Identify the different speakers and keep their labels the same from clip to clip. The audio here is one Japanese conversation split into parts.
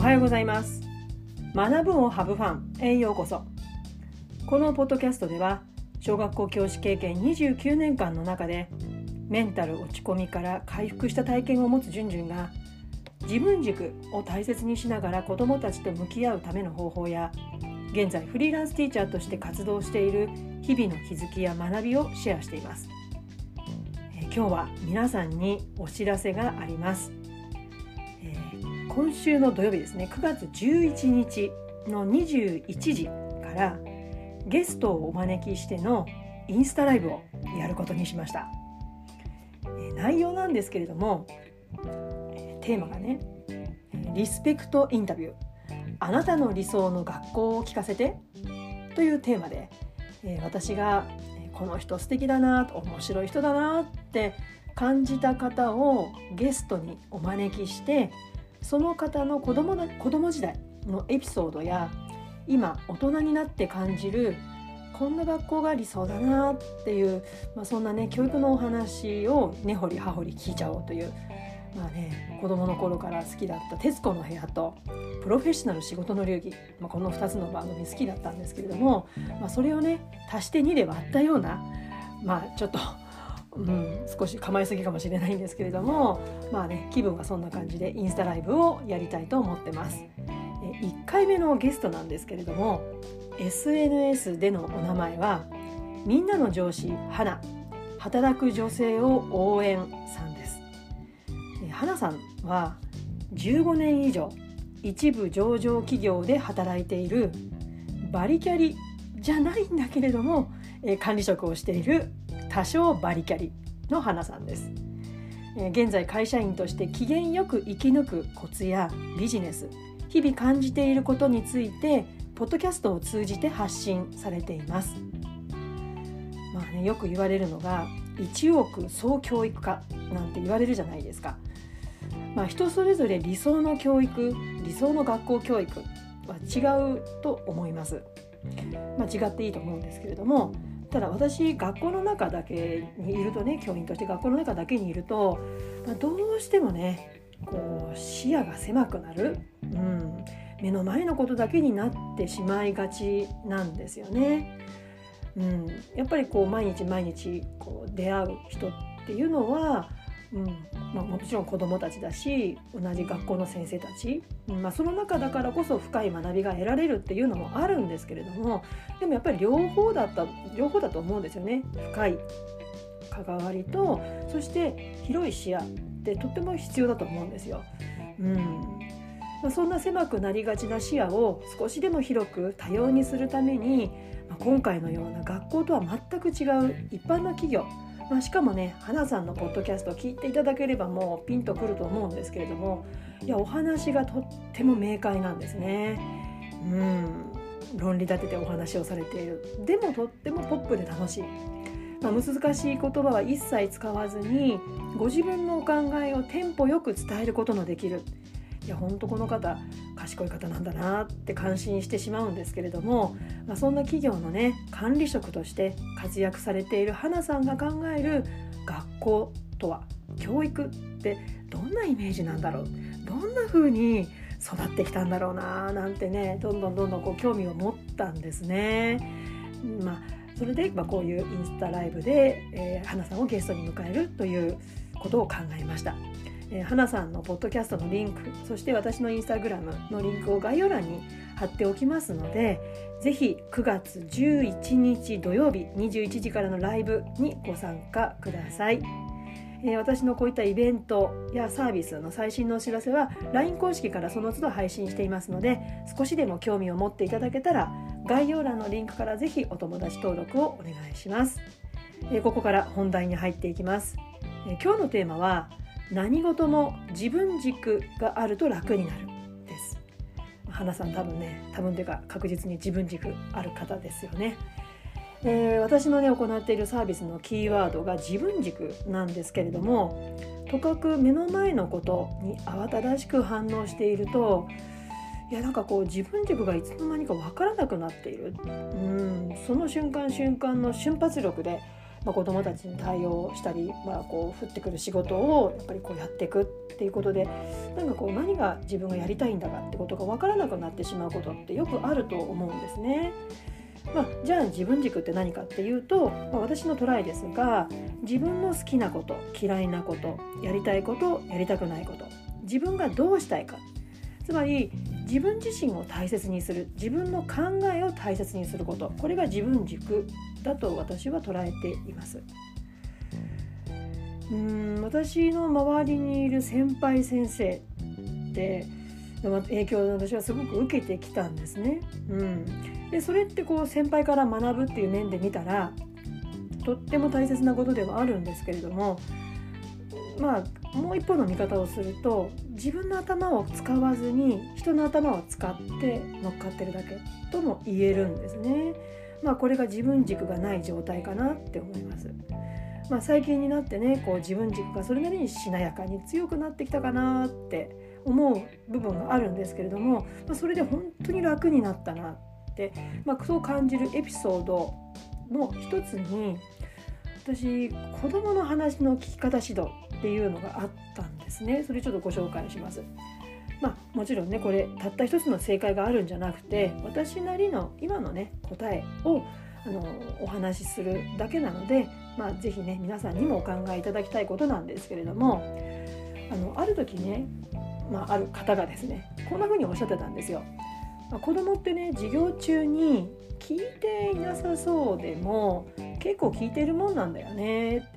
Speaker 1: おはようございます。学ぶをハブファンへようこそ。このポッドキャストでは小学校教師経験29年間の中でメンタル落ち込みから回復した体験を持つじゅんじゅんが自分軸を大切にしながら子どもたちと向き合うための方法や現在フリーランスティーチャーとして活動している日々の気づきや学びをシェアしています。今日は皆さんにお知らせがあります、今週の土曜日ですね。9月11日の21時からゲストをお招きしてのインスタライブをやることにしました、内容なんですけれども、テーマがねリスペクトインタビュー。あなたの理想の学校を聞かせてというテーマで、私がこの人素敵だな面白い人だなって感じた方をゲストにお招きしてその方の子供の子供時代のエピソードや今大人になって感じるこんな学校が理想だなっていう、まあ、そんなね教育のお話を根掘り葉掘り聞いちゃおうというまあね子供の頃から好きだった「徹子の部屋」と「プロフェッショナル仕事の流儀」まあ、この2つの番組好きだったんですけれども、まあ、それをね足して2で割ったようなまあちょっと。うん、少し構えすぎかもしれないんですけれどもまあね気分はそんな感じでインスタライブをやりたいと思ってます。1回目のゲストなんですけれども SNS でのお名前はみんなの上司花働く女性を応援さん花さんは15年以上一部上場企業で働いているバリキャリじゃないんだけれども、え管理職をしている多少バリキャリの花さんです、現在会社員として機嫌よく生き抜くコツやビジネス日々感じていることについてポッドキャストを通じて発信されています。まあねよく言われるのが1億総教育化なんて言われるじゃないですか。まあ、人それぞれ理想の教育理想の学校教育は違うと思います。まあ、違っていいと思うんですけれどもただ私学校の中だけにいるとね教員として学校の中だけにいると、まあ、どうしてもねこう視野が狭くなる、うん、目の前のことだけになってしまいがちなんですよね。うん、やっぱりこう毎日毎日こう出会う人っていうのはうん。まあ、もちろん子どもたちだし同じ学校の先生たち、うん。まあ、その中だからこそ深い学びが得られるっていうのもあるんですけれどもでもやっぱり両方だった両方だと思うんですよね。深い関わりとそして広い視野ってとっても必要だと思うんですよ。うん。まあ、そんな狭くなりがちな視野を少しでも広く多様にするために、まあ、今回のような学校とは全く違う一般の企業まあ、しかもね花さんのポッドキャストを聞いていただければもうピンとくると思うんですけれどもいやお話がとっても明快なんですね。うん。論理立ててお話をされている。でもとってもポップで楽しい、まあ、難しい言葉は一切使わずにご自分のお考えをテンポよく伝えることのできる。いや本当この方賢い方なんだなって感心してしまうんですけれども、まあ、そんな企業のね管理職として活躍されている花さんが考える学校とは教育ってどんなイメージなんだろうどんな風に育ってきたんだろうななんてねどんどんどんどんこう興味を持ったんですね。まあそれで、まあ、こういうインスタライブで、えー、花さんをゲストに迎えるということを考えました。えー、花さんのポッドキャストのリンクそして私のインスタグラムのリンクを概要欄に貼っておきますのでぜひ9月11日土曜日21時からのライブにご参加ください。えー、私のこういったイベントやサービスの最新のお知らせは LINE 公式からその都度配信していますので少しでも興味を持っていただけたら概要欄のリンクからぜひお友達登録をお願いします、えー、ここから本題に入っていきます、えー、今日のテーマは何事も自分軸があると楽になるです。花さん多分ね多分というか確実に自分軸ある方ですよね、えー、私のね行っているサービスのキーワードが自分軸なんですけれどもとかく目の前のことに慌ただしく反応しているといやなんかこう自分軸がいつの間にか分からなくなっている。うんその瞬間瞬間の瞬発力でまあ、子どもたちに対応したり、まあ、こう降ってくる仕事をやっぱりこうやっていくっていうことでなんかこう何が自分がやりたいんだかってことが分からなくなってしまうことってよくあると思うんですね。まあ、じゃあ自分軸って何かっていうと、まあ、私のトライですが自分の好きなこと嫌いなことやりたいことやりたくないこと自分がどうしたいかつまり自分自身を大切にする自分の考えを大切にすることこれが自分軸だと私は捉えています。うん私の周りにいる先輩先生って影響を私はすごく受けてきたんですね。うん、でそれってこう先輩から学ぶっていう面で見たらとっても大切なことではあるんですけれどもまあもう一方の見方をすると自分の頭を使わずに人の頭を使って乗っかってるだけとも言えるんですね。まあ、これが自分軸がない状態かなって思います。まあ、最近になってねこう自分軸がそれなりにしなやかに強くなってきたかなって思う部分があるんですけれども、まあ、それで本当に楽になったなって、まあ、そう感じるエピソードの一つに私子どもの話の聞き方指導っていうのがあったんですねそれちょっとご紹介します。まあ、もちろんねこれたった一つの正解があるんじゃなくて私なりの今のね答えをあのお話しするだけなので、まあ、ぜひね皆さんにもお考えいただきたいことなんですけれどもあのある時ね、まあ、ある方がですねこんな風におっしゃってたんですよ。まあ、子供ってね授業中に聞いていなさそうでも結構聞いてるもんなんだよね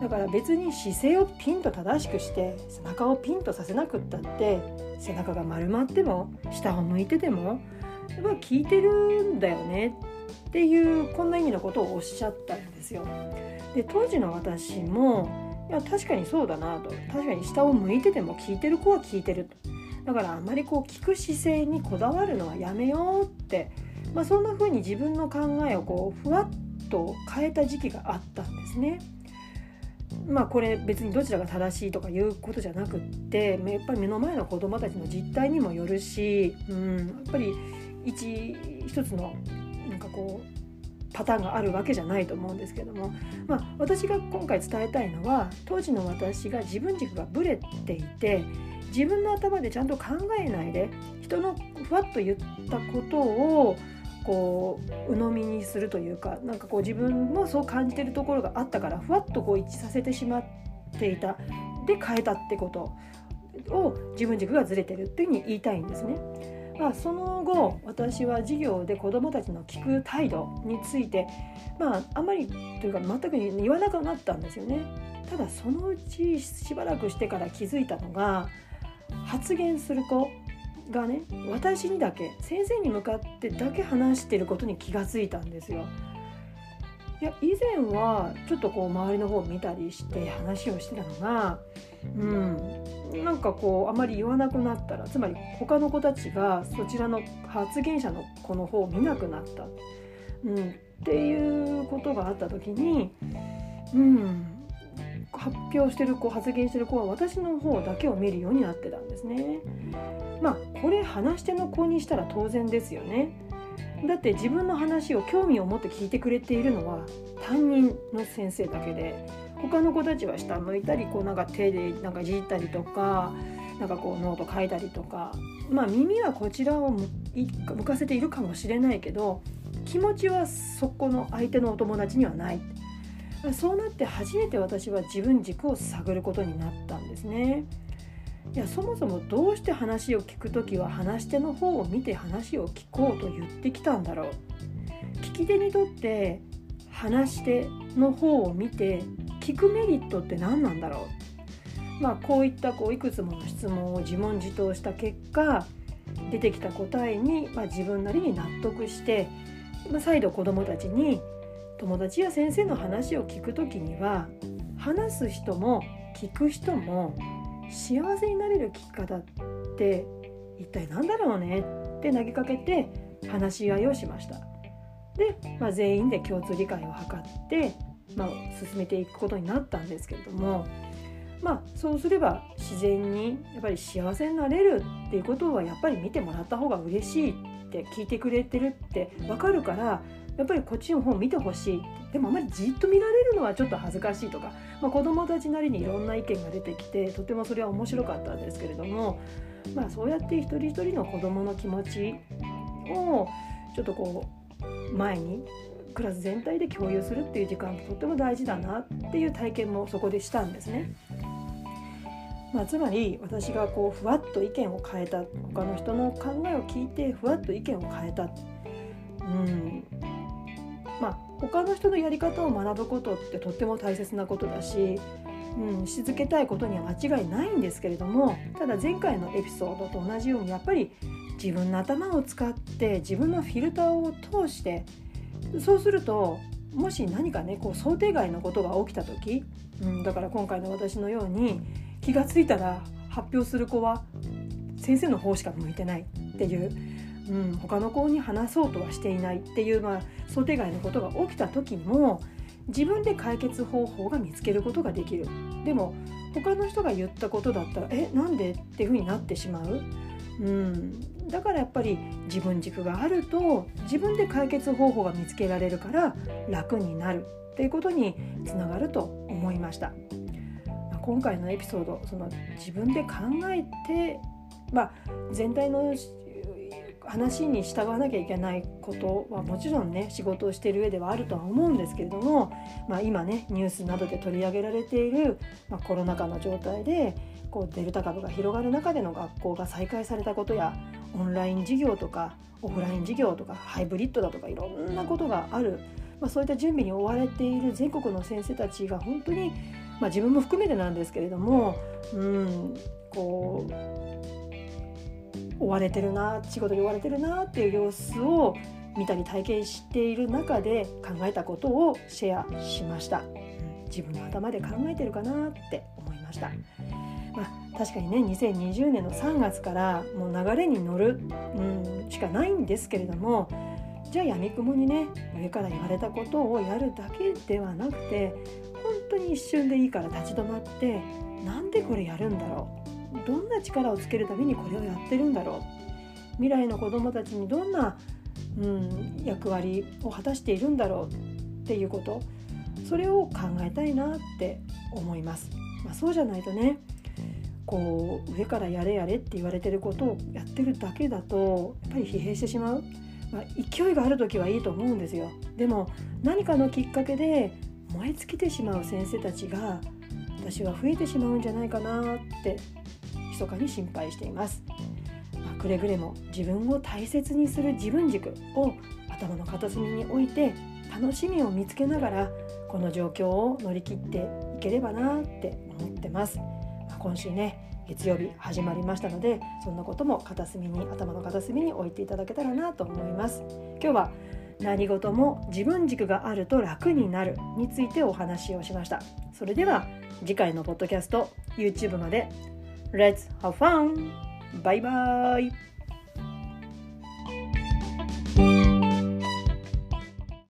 Speaker 1: だから別に姿勢をピンと正しくして背中をピンとさせなくったって背中が丸まっても下を向いててもやっぱ聞いてるんだよねっていうこんな意味のことをおっしゃったんですよ。で当時の私もいや確かにそうだなと確かに下を向いてても聞いてる子は聞いてるとだからあまりこう聞く姿勢にこだわるのはやめようって、まあ、そんな風に自分の考えをこうふわっと変えた時期があったんですね。まあこれ別にどちらが正しいとかいうことじゃなくってやっぱり目の前の子どもたちの実態にもよるし、うん、やっぱり一一つのなんかこうパターンがあるわけじゃないと思うんですけども、まあ、私が今回伝えたいのは当時の私が自分軸がぶれていて自分の頭でちゃんと考えないで人のふわっと言ったことをこう鵜呑みにするというかなんかこう自分もそう感じてるところがあったからふわっとこう一致させてしまっていたで変えたってことを自分軸がずれてるっていうふうに言いたいんですね。まあ、その後私は授業で子どもたちの聞く態度について、まあ、あんまりというか全く言わなくなったんですよね。ただそのうちしばらくしてから気づいたのが発言する子がね私にだけ先生に向かってだけ話してることに気がついたんですよ。いや以前はちょっとこう周りの方を見たりして話をしてたのがうんなんかこうあまり言わなくなったらつまり他の子たちがそちらの発言者の子の方を見なくなった、うん、っていうことがあった時にうん発表してる子発言してる子は私の方だけを見るようになってたんですね。まあこれ話し手の子にしたら当然ですよね。だって自分の話を興味を持って聞いてくれているのは担任の先生だけで他の子たちは下向いたりこうなんか手でなんかいじったりとかなんかこうノート書いたりとかまあ耳はこちらを向かせているかもしれないけど気持ちはそこの相手のお友達にはない。そうなって初めて私は自分軸を探ることになったんですね。いやそもそもどうして話を聞く時は話し手の方を見て話を聞こうと言ってきたんだろう。聞き手にとって話し手の方を見て聞くメリットって何なんだろう。まあこういったこういくつもの質問を自問自答した結果出てきた答えに、まあ、自分なりに納得して、まあ、再度子どもたちに友達や先生の話を聞く時には話す人も聞く人も幸せになれる聞き方って一体何だろうねって投げかけて話し合いをしました。で、まあ、全員で共通理解を図って、まあ、進めていくことになったんですけれども、まあ、そうすれば自然にやっぱり幸せになれるっていうことはやっぱり見てもらった方が嬉しいって聞いてくれてるって分かるからやっぱりこっちの方見てほしい。でもあまりじっと見られるのはちょっと恥ずかしいとか、まあ、子どもたちなりにいろんな意見が出てきてとてもそれは面白かったんですけれども、まあ、そうやって一人一人の子どもの気持ちをちょっとこう前にクラス全体で共有するっていう時間ってとっても大事だなっていう体験もそこでしたんですね。まあ、つまり私がこうふわっと意見を変えた他の人の考えを聞いてふわっと意見を変えた、うん。まあ、他の人のやり方を学ぶことってとっても大切なことだし、うん、し続けたいことには間違いないんですけれどもただ前回のエピソードと同じようにやっぱり自分の頭を使って自分のフィルターを通してそうするともし何かねこう想定外のことが起きた時、うん、だから今回の私のように気が付いたら発表する子は先生の方しか向いてないっていう、うん、他の子に話そうとはしていないっていう、まあ、想定外のことが起きた時も自分で解決方法が見つけることができる。でも他の人が言ったことだったらえなんでっていうふうになってしまう、うん、だからやっぱり自分軸があると自分で解決方法が見つけられるから楽になる。っていうことにつながると思いました。今回のエピソードその自分で考えて、まあ、全体の話に従わなきゃいけないことはもちろんね仕事をしている上ではあるとは思うんですけれども、まあ、今ねニュースなどで取り上げられている、まあ、コロナ禍の状態でこうデルタ株が広がる中での学校が再開されたことやオンライン授業とかオフライン授業とかハイブリッドだとかいろんなことがある、まあ、そういった準備に追われている全国の先生たちが本当にまあ、自分も含めてなんですけれども、うん、こう追われてるな仕事に追われてるなっていう様子を見たり体験している中で考えたことをシェアしました、自分の頭で考えてるかなって思いました、まあ、確かにね2020年の3月からもう流れに乗る、うん、しかないんですけれどもじゃあやみくもにね上から言われたことをやるだけではなくて本当に一瞬でいいから立ち止まってなんでこれやるんだろうどんな力をつけるためにこれをやってるんだろう。未来の子どもたちにどんな、うん、役割を果たしているんだろうっていうこと。それを考えたいなって思います。まあ、そうじゃないとねこう上からやれやれって言われてることをやってるだけだとやっぱり疲弊してしまう、まあ、勢いがある時はいいと思うんですよ。でも何かのきっかけで燃え尽きてしまう先生たちが私は増えてしまうんじゃないかなって密かに心配しています、まあ、くれぐれも自分を大切にする自分軸を頭の片隅に置いて楽しみを見つけながらこの状況を乗り切っていければなって思ってます、まあ、今週ね月曜日始まりましたのでそんなことも片隅に頭の片隅に置いていただけたらなと思います。今日は何事も自分軸があると楽になるについてお話をしました。それでは次回のポッドキャスト YouTube まで。Let's have fun! バイバイ